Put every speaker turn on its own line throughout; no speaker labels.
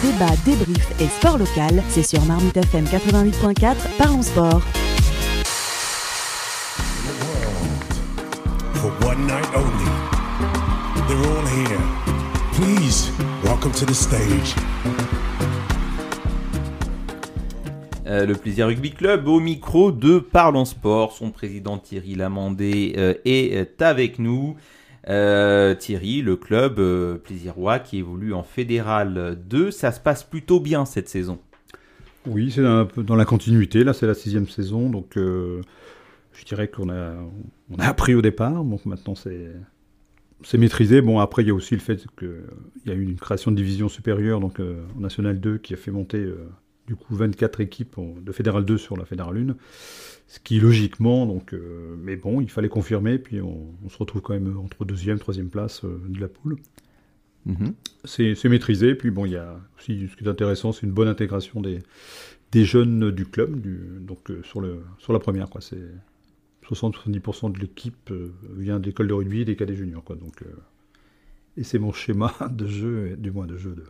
Débat, débrief et sport local, c'est sur Marmite FM 88.4, parlons sport.
For one night only, they're all here. Please, welcome to the stage.
Euh, le Plaisir Rugby Club au micro de Parlons Sport. Son président Thierry Lamandé euh, est avec nous. Euh, Thierry, le club euh, Plaisirois qui évolue en Fédéral 2, ça se passe plutôt bien cette saison.
Oui, c'est un peu dans la continuité. Là, c'est la sixième saison, donc euh, je dirais qu'on a, on a appris au départ. Donc maintenant, c'est c'est maîtrisé. Bon, après, il y a aussi le fait qu'il y a eu une création de division supérieure, donc euh, en National 2, qui a fait monter du coup 24 équipes de Fédéral 2 sur la Fédéral 1. Ce qui logiquement, donc, euh, mais bon, il fallait confirmer, puis on, on, se retrouve quand même entre deuxième, troisième place euh, de la poule.
Mhm.
C'est c'est maîtrisé, puis bon, il y a aussi ce qui est intéressant, c'est une bonne intégration des, des jeunes du club, du, donc euh, sur, le, sur la première, quoi. C'est 60-70% de l'équipe vient d'école de rugby, des cadets juniors, quoi. Donc, et c'est mon schéma de jeu, du moins de jeu, de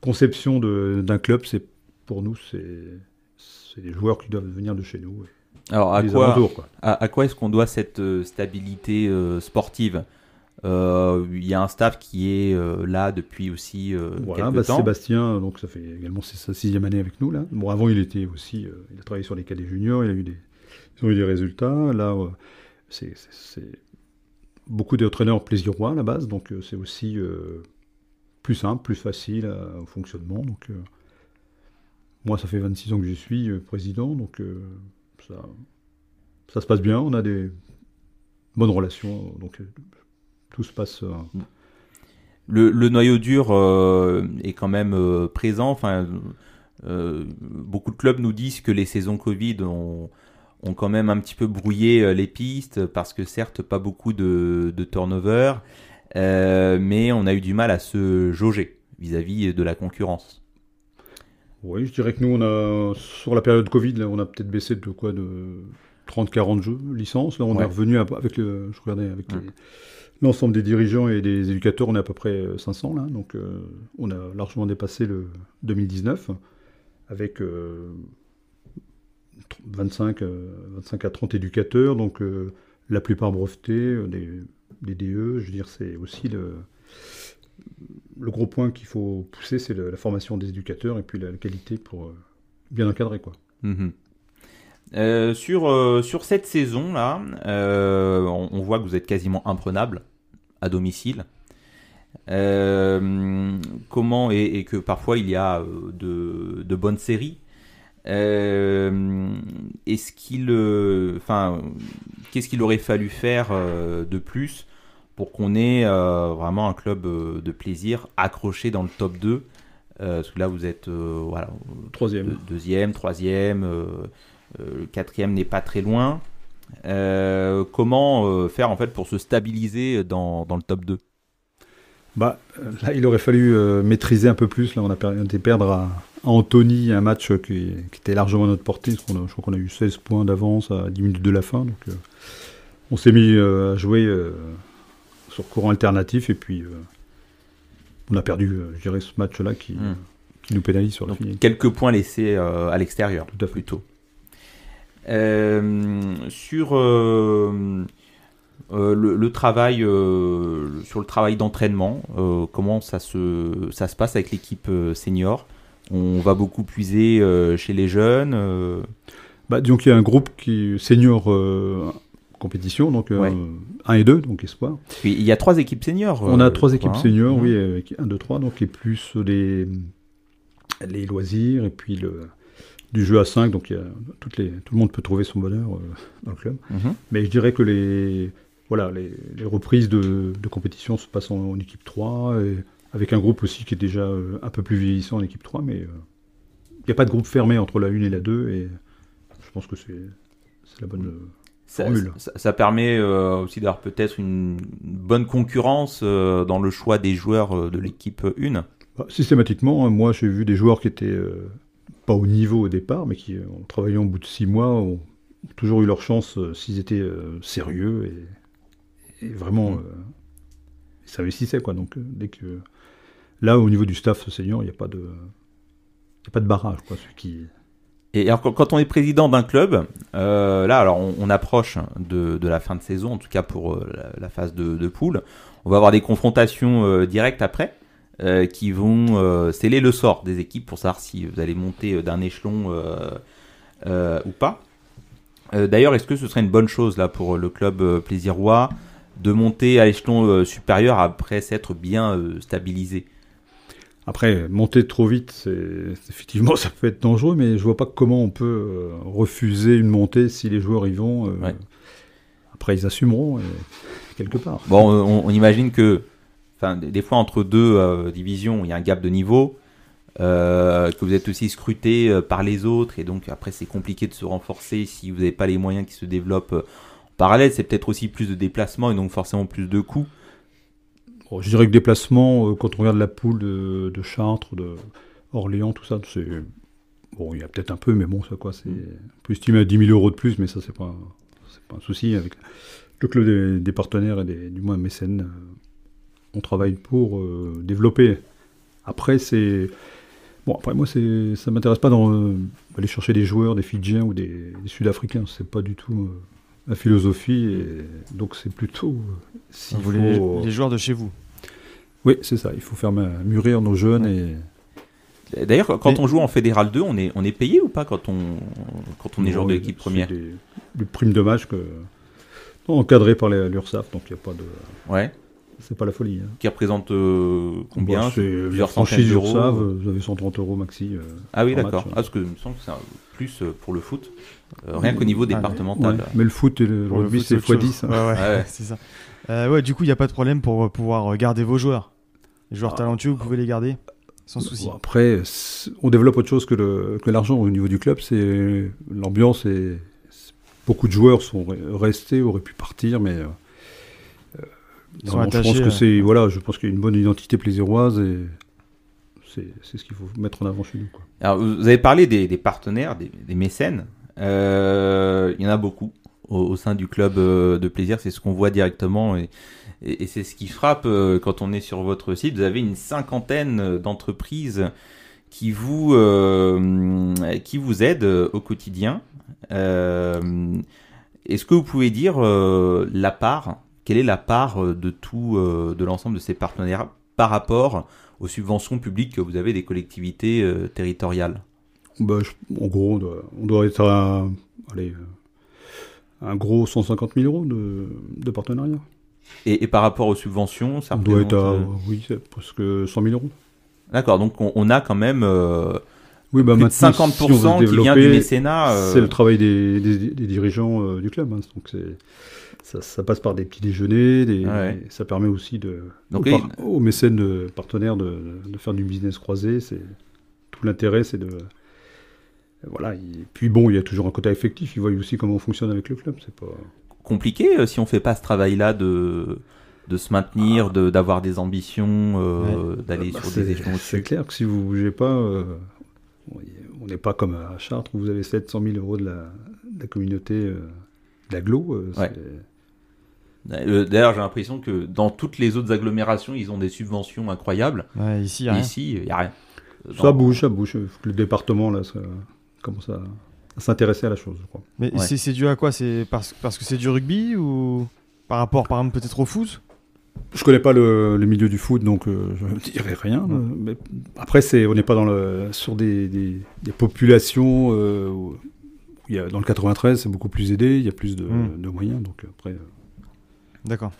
conception de- d'un club, c'est pour nous, c'est des joueurs qui doivent venir de chez nous.
Alors à quoi,
alentours, quoi.
à, à quoi est-ce qu'on doit cette euh, stabilité euh, sportive? Euh, Il y a un staff qui est là depuis aussi
Voilà,
quelques
bah,
temps.
Sébastien, donc ça fait également sa sixième année avec nous là. Bon, avant il était aussi, il a travaillé sur les cadets juniors, il a eu des, ils ont eu des résultats. Là, c'est beaucoup d'entraîneurs plaisirois à la base, donc c'est aussi plus simple, plus facile au fonctionnement. Donc moi, ça fait 26 ans que j'y suis euh, président, donc euh, ça, se passe bien. On a des bonnes relations, donc euh, tout se passe.
Le, noyau dur est quand même présent. Enfin, beaucoup de clubs nous disent que les saisons Covid ont, quand même un petit peu brouillé les pistes parce que certes pas beaucoup de, de turnover, mais on a eu du mal à se jauger vis-à-vis de la concurrence.
Oui, je dirais que nous, on a, sur la période Covid, là, on a peut-être baissé de quoi, de 30-40 jeux, licences. Là, on
Ouais.
est revenu à- avec le, je regardais avec
Ouais.
l'ensemble des dirigeants et des éducateurs, on est à peu près euh, 500 là. Donc, euh, on a largement dépassé le 2019 avec euh, tr- 25, euh, 25 à 30 éducateurs. Donc, euh, la plupart brevetés, euh, des, des DE. Je veux dire, c'est aussi le, le gros point qu'il faut pousser, c'est la formation des éducateurs et puis la, qualité pour euh, bien encadrer quoi.
Mhm. Euh, sur, euh, sur cette saison-là, euh, on, voit que vous êtes quasiment imprenable à domicile. Comment et, et que parfois il y a de, de bonnes séries. Est-ce qu'il, enfin, qu'est-ce qu'il aurait fallu faire de plus pour qu'on ait euh, vraiment un club euh, de plaisir accroché dans le top 2 Euh, Parce que là, vous êtes euh, voilà,
Troisième.
deux- deuxième, troisième, euh, euh, le quatrième n'est pas très loin. Euh, comment euh, faire en fait pour se stabiliser dans, dans le top 2
Bah, là, il aurait fallu euh, maîtriser un peu plus. Là, on a été perdre à, Antony un match qui, qui était largement à notre portée. parce qu'on a- je crois qu'on a eu 16 points d'avance à 10 minutes de la fin. Donc, euh, on s'est mis euh, à jouer euh, sur courant alternatif et puis euh, on a perdu, euh, je dirais, ce match-là qui,
Hmm.
qui nous pénalise sur
Donc,
finale.
quelques points laissés euh, à l'extérieur,
Tout à fait.
plutôt. Euh, sur euh, euh, le, le travail, euh, sur le travail d'entraînement, euh, comment ça se, ça se passe avec l'équipe euh, senior? On va beaucoup puiser euh, chez les jeunes. euh,
Bah, disons qu'il y a un groupe qui senior euh, compétition, donc
Ouais.
1 et 2, donc espoir.
il y a trois équipes seniors.
On
euh,
a trois
je
équipes
hein.
seniors, oui, avec 1, 2, 3, donc et plus les, les loisirs et puis le, du jeu à 5, donc il y a toutes les, tout le monde peut trouver son bonheur euh, dans le club.
Mhm.
Mais je dirais que les, voilà, les, les reprises de, de compétition se passent en, en équipe 3, et avec un groupe aussi qui est déjà euh, un peu plus vieillissant en équipe 3, mais euh, il n'y a pas de groupe fermé entre la 1 et la 2, et je pense que c'est c'est la bonne...
Ça,
formule.
ça- ça permet euh, aussi d'avoir peut-être une bonne concurrence euh, dans le choix des joueurs euh, de l'équipe 1.
Bah, systématiquement, hein, moi j'ai vu des joueurs qui étaient pas au niveau au départ, mais qui, en travaillant au bout de six mois, ont, toujours eu leur chance s'ils étaient sérieux et, et vraiment
Mm.
s'investissaient. Quoi. Donc, dès que là, au niveau du staff senior, il n'y a pas de, il y a pas de barrage, quoi. Qui,
Et alors, quand- on est président d'un club, euh, là, alors on, approche de, la fin de saison, en tout cas pour euh, la, phase de, poule. On va avoir des confrontations euh, directes après, qui vont sceller le sort des équipes pour savoir si vous allez monter d'un échelon ou pas. D'ailleurs, est-ce que ce serait une bonne chose là pour le club plaisirois de monter à l'échelon supérieur après s'être bien stabilisé?
Après, monter trop vite, c'est effectivement, ça peut être dangereux, mais je vois pas comment on peut euh, refuser une montée si les joueurs y vont. euh,
Ouais.
Après, ils assumeront, et- quelque part.
Bon, on, on imagine que, des fois entre deux euh, divisions, il y a un gap de niveau, euh, que vous êtes aussi scruté euh, par les autres, et donc après c'est compliqué de se renforcer si vous n'avez pas les moyens qui se développent euh, en parallèle. C'est peut-être aussi plus de déplacements et donc forcément plus de coûts.
Bon, je dirais que déplacement, euh, quand on regarde la poule de, de Chartres, de Orléans, tout ça, c'est. Bon, il y a peut-être un peu, mais bon, ça quoi, c'est. On peut estimer à 10 000 euros de plus, mais ça, c'est pas, c'est pas un souci. Avec le club des, des partenaires et des, du moins mécènes, euh, on travaille pour euh, développer. Après, c'est. Bon, après, moi, c'est, ça m'intéresse pas d'aller chercher des joueurs, des Fidjiens ou des, des Sud-Africains. C'est pas du tout euh, la philosophie. Et donc, c'est plutôt. euh, s'il
Vous voulez
faut-
les joueurs de chez vous.
oui, c'est ça. Il faut faire mûrir nos jeunes et.
D'ailleurs, quand
Mais-
on joue en Fédéral 2, on est, on est payé ou pas quand on, quand on est joueur de l'équipe première
Des, des primes de match que, encadrées par l'URSSAF, donc il n'y a pas de.
Ouais.
C'est pas la folie. hein.
Qui représente euh, combien
Bah, C'est
Plusieurs centaines d'euros.
URSSAF, vous avez 130 euros maxi. euh,
Ah oui, d'accord. Ah, parce que il me semble que c'est plus euh, pour le foot, euh, rien qu'au niveau
Ah,
départemental.
ouais. Mais le foot et le rugby,
foot,
c'est
autre chose.
x10. hein.
Ouais, ouais,
Ouais, ouais.
c'est ça. Euh, ouais, du coup, il n'y a pas de problème pour euh, pouvoir euh, garder vos joueurs. Les joueurs
Ah.
talentueux, vous pouvez les garder sans souci.
Bon, après, on développe autre chose que le- que l'argent au niveau du club. C'est l'ambiance et beaucoup de joueurs sont re- restés, auraient pu partir, mais euh, euh,
Ils sont
non, je pense que
euh.
c'est voilà, je pense qu'il y a une bonne identité plaisiroise et c'est c'est ce qu'il faut mettre en avant chez nous. Quoi.
Alors, vous avez parlé des, des partenaires, des, des mécènes. Euh, il y en a beaucoup au, au sein du club euh, de plaisir. C'est ce qu'on voit directement et, et- et c'est ce qui frappe euh, quand on est sur votre site. Vous avez une cinquantaine d'entreprises qui vous euh, qui vous aident au quotidien. Euh, Est-ce que vous pouvez dire euh, la part Quelle est la part euh, de tout euh, de l'ensemble de ces partenaires par rapport aux subventions publiques que vous avez des collectivités euh, territoriales?
Bah, je- en gros, on doit, on doit être à allez, un gros 150 000 euros de, de partenariat.
et, et par rapport aux subventions, ça
on doit être à
euh,
oui, c'est presque 100 000 euros.
D'accord, donc on, on a quand même euh,
Oui, bah
plus de
maintenant,
50%
si on veut se
qui vient du mécénat.
C'est le travail des, des- des dirigeants du club. hein. Donc c'est, ça, ça passe par des petits déjeuners. Des,
Ouais.
Ça permet aussi de,
Donc,
aux, par- aux mécènes de partenaires de, de faire du business croisé. C'est, tout l'intérêt, c'est de. Voilà. Et puis bon, il y a toujours un côté affectif. Ils voient aussi comment on fonctionne avec le club. C'est pas.
compliqué euh, si on fait pas ce travail-là de de se maintenir, de d'avoir des ambitions, euh, d'aller
Bah,
sur des échelons
c'est clair que si vous bougez pas, euh, on n'est pas comme à Chartres où vous avez 700 000 euros de la, de la communauté euh, euh,
Ouais. Euh, D'ailleurs, j'ai l'impression que dans toutes les autres agglomérations, ils ont des subventions incroyables.
Ouais, ici, il y a rien.
Ici, n'y a rien.
Ça
Dans-
bouge, ça bouge. Le département là, ça commence à, à s'intéresser à la chose, je crois.
Mais
Ouais.
c'est c'est dû à quoi? C'est parce, parce que c'est du rugby ou par rapport, par exemple, peut-être au foot?
Je connais pas le, le milieu du foot, donc euh, je ne dirai rien. mais après, c'est, on n'est pas dans le, sur des, des, des populations euh, où il y a, dans le 93, c'est beaucoup plus aidé, il y a plus de,
Mm.
de moyens. Donc après, euh,
D'accord.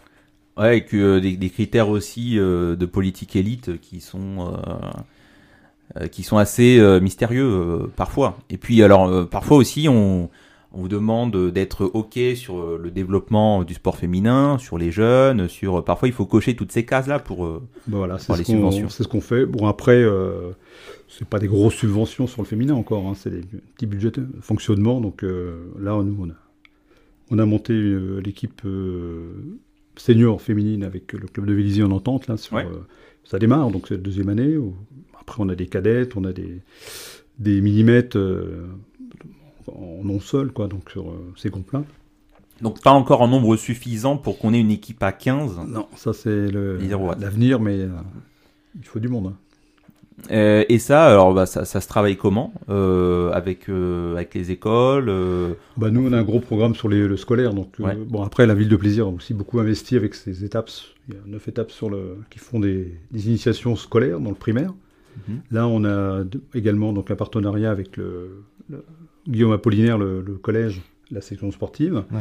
Ouais, que euh, des, des critères aussi euh, de politique élite qui sont euh, euh, qui sont assez euh, mystérieux euh, parfois. Et puis alors euh, parfois aussi on, on vous demande d'être ok sur le développement du sport féminin, sur les jeunes, sur parfois il faut cocher toutes ces cases là pour euh,
ben voilà, c'est
Par
ce,
les
qu'on,
subventions.
c'est ce qu'on fait. Bon, après, euh, c'est pas des grosses subventions sur le féminin encore, hein, c'est des petits budgets de fonctionnement. Donc euh, là, nous, on a, on a monté euh, l'équipe euh, senior féminine avec le club de Vélizy en entente. Là, sur,
Ouais.
euh, ça démarre, donc c'est la deuxième année. où- après, on a des cadettes, on a des, des millimètres en non sol, quoi, donc sur ces groupes-là.
donc pas encore en nombre suffisant pour qu'on ait une équipe à 15.
Non, ça c'est l'avenir, mais Il faut du monde. hein.
Euh, et ça, alors bah, ça, ça se travaille comment Euh, avec euh, avec les écoles
Bah, nous, on a un gros programme sur les, le scolaire. Donc,
Ouais.
bon, après, la ville de plaisir a aussi beaucoup investi avec ses étapes. Il y a neuf étapes sur le, qui font des, des initiations scolaires dans le primaire.
Mhm.
Là, on a également donc, un partenariat avec le, le Guillaume Apollinaire, le, le collège, la section sportive.
Ouais.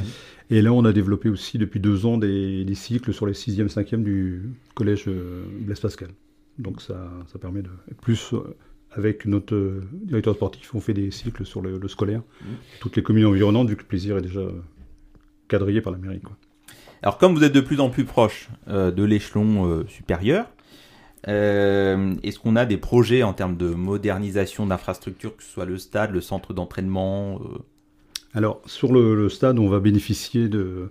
Et là, on a développé aussi depuis deux ans des, des cycles sur les 6e, 5e du collège Blaise Pascal. Donc ça, ça permet de... Plus euh, avec notre euh, directeur sportif, on fait des cycles sur le, le scolaire. Toutes les communes environnantes, vu que le plaisir est déjà euh, quadrillé par la mairie. Quoi.
Alors comme vous êtes de plus en plus proche euh, de l'échelon euh, supérieur, euh, est-ce qu'on a des projets en termes de modernisation d'infrastructures, que ce soit le stade, le centre d'entraînement
Alors, sur le, stade, on va bénéficier du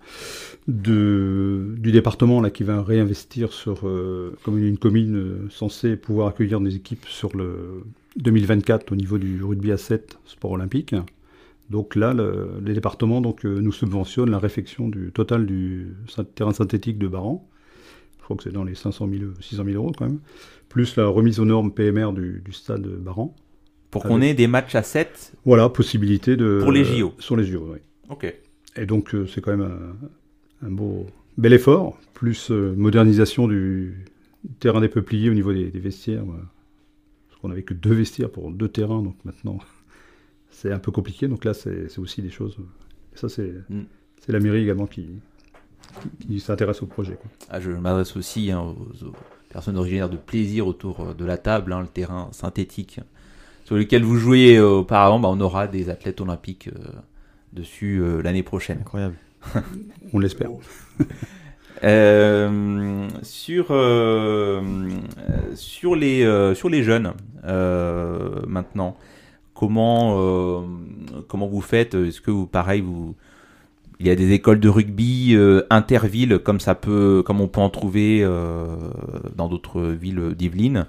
département qui va réinvestir sur, euh, une commune euh, censée pouvoir accueillir des équipes sur le 2024 au niveau du rugby à 7 sport olympique. Donc là, le, les départements donc, euh, nous subventionnent la réfection du total du terrain synthétique de Baran. Je crois que c'est dans les 500 000, 600 000 euros quand même. Plus la remise aux normes PMR du, du stade Baran.
Pour
Ah
qu'on ait des matchs à 7
Voilà, possibilité de...
Pour les JO.
Sur les JO, oui.
Ok.
Et donc, euh, c'est quand même un, un beau, bel effort, plus euh, modernisation du terrain des peupliers au niveau des, des vestiaires. voilà. Parce qu'on n'avait que deux vestiaires pour deux terrains, donc maintenant, c'est un peu compliqué. Donc là, c'est aussi des choses. Et ça, c'est
Mm.
la mairie également qui, qui, qui s'intéresse au projet. quoi.
Ah, je m'adresse aussi hein, aux, aux personnes originaires de plaisir autour euh, de la table, hein, le terrain synthétique sur lequel vous jouiez euh, auparavant. Bah, on aura des athlètes olympiques euh, dessus euh, l'année prochaine.
Incroyable.
On l'espère.
Euh, sur, euh, sur, les, euh, sur les jeunes, maintenant, comment, comment vous faites? Est-ce que vous, pareil, vous, il y a des écoles de rugby intervilles, comme, ça peut, comme on peut en trouver dans d'autres villes d'Yvelines?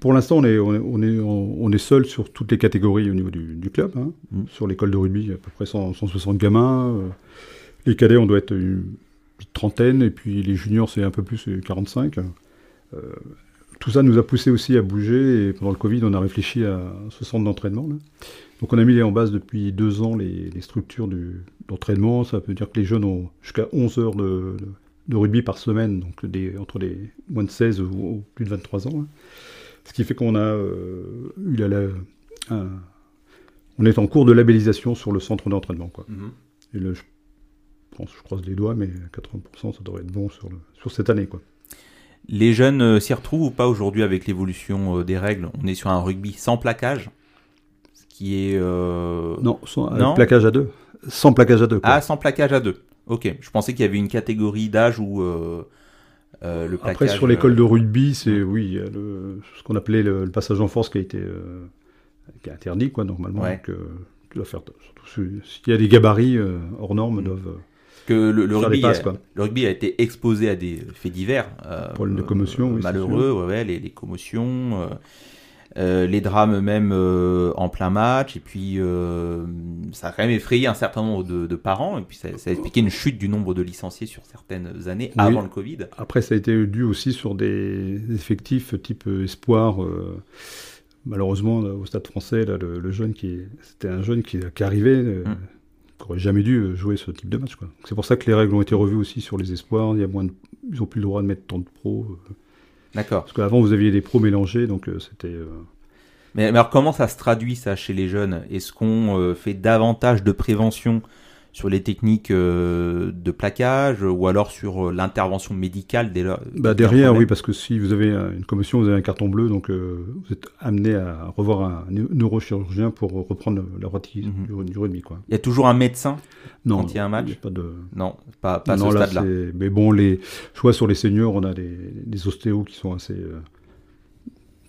Pour l'instant, on est, on, est, on, est, on est seul sur toutes les catégories au niveau du, du club. hein.
Mm.
Sur l'école de rugby, il y a à peu près 100 160 gamins. euh, les cadets, on doit être une trentaine. Et puis les juniors, c'est un peu plus, c'est 45. Euh, tout ça nous a poussé aussi à bouger. Et pendant le Covid, on a réfléchi à ce centre d'entraînement. Donc on a mis en base depuis deux ans les, les structures d'entraînement. Ça veut dire que les jeunes ont jusqu'à 11 heures de, de- de rugby par semaine, donc des, entre les moins de 16 ou, ou plus de 23 ans. hein. Ce qui fait qu'on a eu la, la- un- on est en cours de labellisation sur le centre d'entraînement. Quoi. Et là, je pense, je croise les doigts, mais 80% ça devrait être bon sur, le- sur cette année. Quoi.
Les jeunes euh, s'y retrouvent ou pas aujourd'hui avec l'évolution euh, des règles? On est sur un rugby sans plaquage, ce qui est... euh,
Non, sans,
Non?
plaquage à deux. Sans plaquage à deux. Quoi.
Ah, sans plaquage à deux. Ok, je pensais qu'il y avait une catégorie d'âge où euh, euh, le plaquage...
Après, sur l'école de
euh,
rugby, c'est oui, y a le- ce qu'on appelait le, le passage en force qui a été euh, qui est interdit, quoi, normalement.
Ouais.
Donc, euh, tu dois faire, surtout si- s'il y a des gabarits euh, hors normes,
Mm.
doivent euh,
que le, le rugby,
passes.
a, le rugby a été exposé à des faits divers. euh,
Problème de commotion, oui, c'est
malheureux, ouais, ouais, les, les commotions, euh, les drames même euh, en plein match, et puis euh, ça a quand même effrayé un certain nombre de, de parents, et puis ça, ça a expliqué une chute du nombre de licenciés sur certaines années
Oui.
avant le Covid.
Après, ça a été dû aussi sur des effectifs type espoir. malheureusement, là, au stade français, là, le, le jeune qui c'était un jeune qui, qui arrivait,
Mm.
qui aurait jamais dû jouer ce type de match. C'est pour ça que les règles ont été revues aussi sur les espoirs. Il y a moins de- ils ont plus le droit de mettre tant de pros.
D'accord.
parce qu'avant, vous aviez des pros mélangés, donc euh, c'était. euh,
Mais, mais alors comment ça se traduit ça chez les jeunes? Est-ce qu'on euh, fait davantage de prévention sur les techniques euh, de plaquage ou alors sur euh, l'intervention médicale dès lors-
Bah, derrière, oui, parce que si vous avez une commotion, vous avez un carton bleu, donc euh, vous êtes amené à revoir un neu- neurochirurgien pour reprendre la pratique
Mhm.
du, du rugby. Quoi.
Il y a toujours un médecin
Non,
Quand il y a un match
il y a pas de.
Non, pas, pas
non,
ce
là,
stade-là.
Mais bon, les choix sur les seniors, on a des, des ostéos qui sont assez. euh,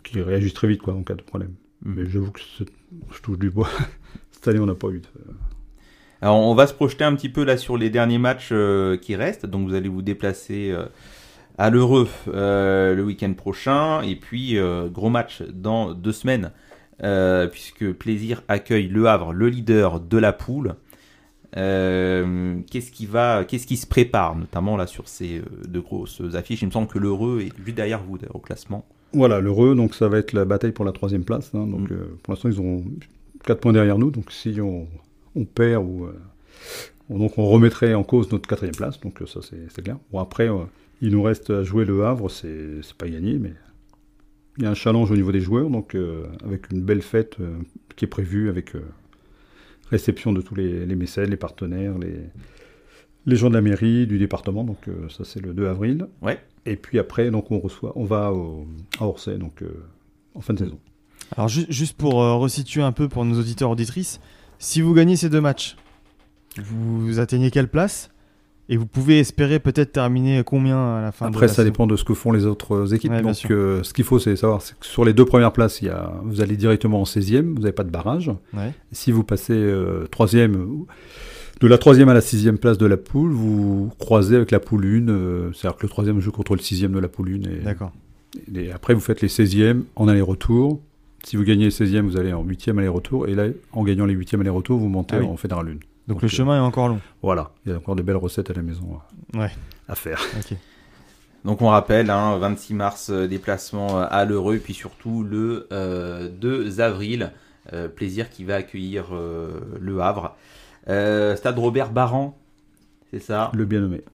qui réagissent très vite, quoi, en cas de problème.
Mhm.
Mais j'avoue que je touche du bois. Cette année, on n'a pas eu de.
Alors, on va se projeter un petit peu là sur les derniers matchs euh, qui restent. Donc, vous allez vous déplacer euh, à l'Heureux le week-end prochain. Et puis, euh, gros match dans deux semaines, puisque Plaisir accueille Le Havre, le leader de la poule. Euh, qu'est-ce qui va, qu'est-ce qui se prépare, notamment là sur ces deux grosses affiches? Il me semble que l'Heureux est juste derrière vous d'ailleurs, au classement.
Voilà, l'heureux, donc ça va être la bataille pour la troisième place. hein. donc
Mm.
euh, pour l'instant, ils ont 4 points derrière nous. Donc si on, on perd ou euh, on- donc on remettrait en cause notre quatrième place. Donc euh, ça c'est clair. Bon après, euh, il nous reste à jouer le Havre. C'est pas gagné, mais il y a un challenge au niveau des joueurs. Donc euh, avec une belle fête euh, qui est prévue avec euh, réception de tous les, les mécènes, les partenaires, les les gens de la mairie, du département. Donc ça c'est le 2 avril.
Ouais.
Et puis après, donc on reçoit, on va au, à Orsay, donc en fin de saison.
Alors ju- juste pour resituer un peu pour nos auditeurs auditrices, si vous gagnez ces deux matchs, vous atteignez quelle place? Et vous pouvez espérer peut-être terminer combien à la fin de
Après,
la
ça
saison?
dépend de ce que font les autres équipes.
Ouais, bien
donc euh, ce qu'il faut, c'est savoir c'est que sur les deux premières places, il y a, vous allez directement en 16e, vous n'avez pas de barrage.
Ouais.
Si vous passez euh, de la troisième à la sixième place de la poule, vous croisez avec la poule 1, euh, c'est-à-dire que le troisième joue contre le sixième de la poule 1. Et,
D'accord.
et après, vous faites les 16e en aller-retour. Si vous gagnez les 16e, vous allez en 8e aller-retour. Et là, en gagnant les 8e aller-retour, vous montez
Ah oui.
en Fédéral 1.
Donc,
Donc,
le
euh,
chemin est encore long.
Voilà, il y a encore de belles recettes à la maison à-
Ouais.
à faire.
Donc on rappelle, hein, 26 mars, euh, déplacement à l'Heureux, et puis surtout le euh, 2 avril, euh, plaisir qui va accueillir euh, le Havre. Euh, Stade Robert Baran, c'est ça?
Le bien nommé.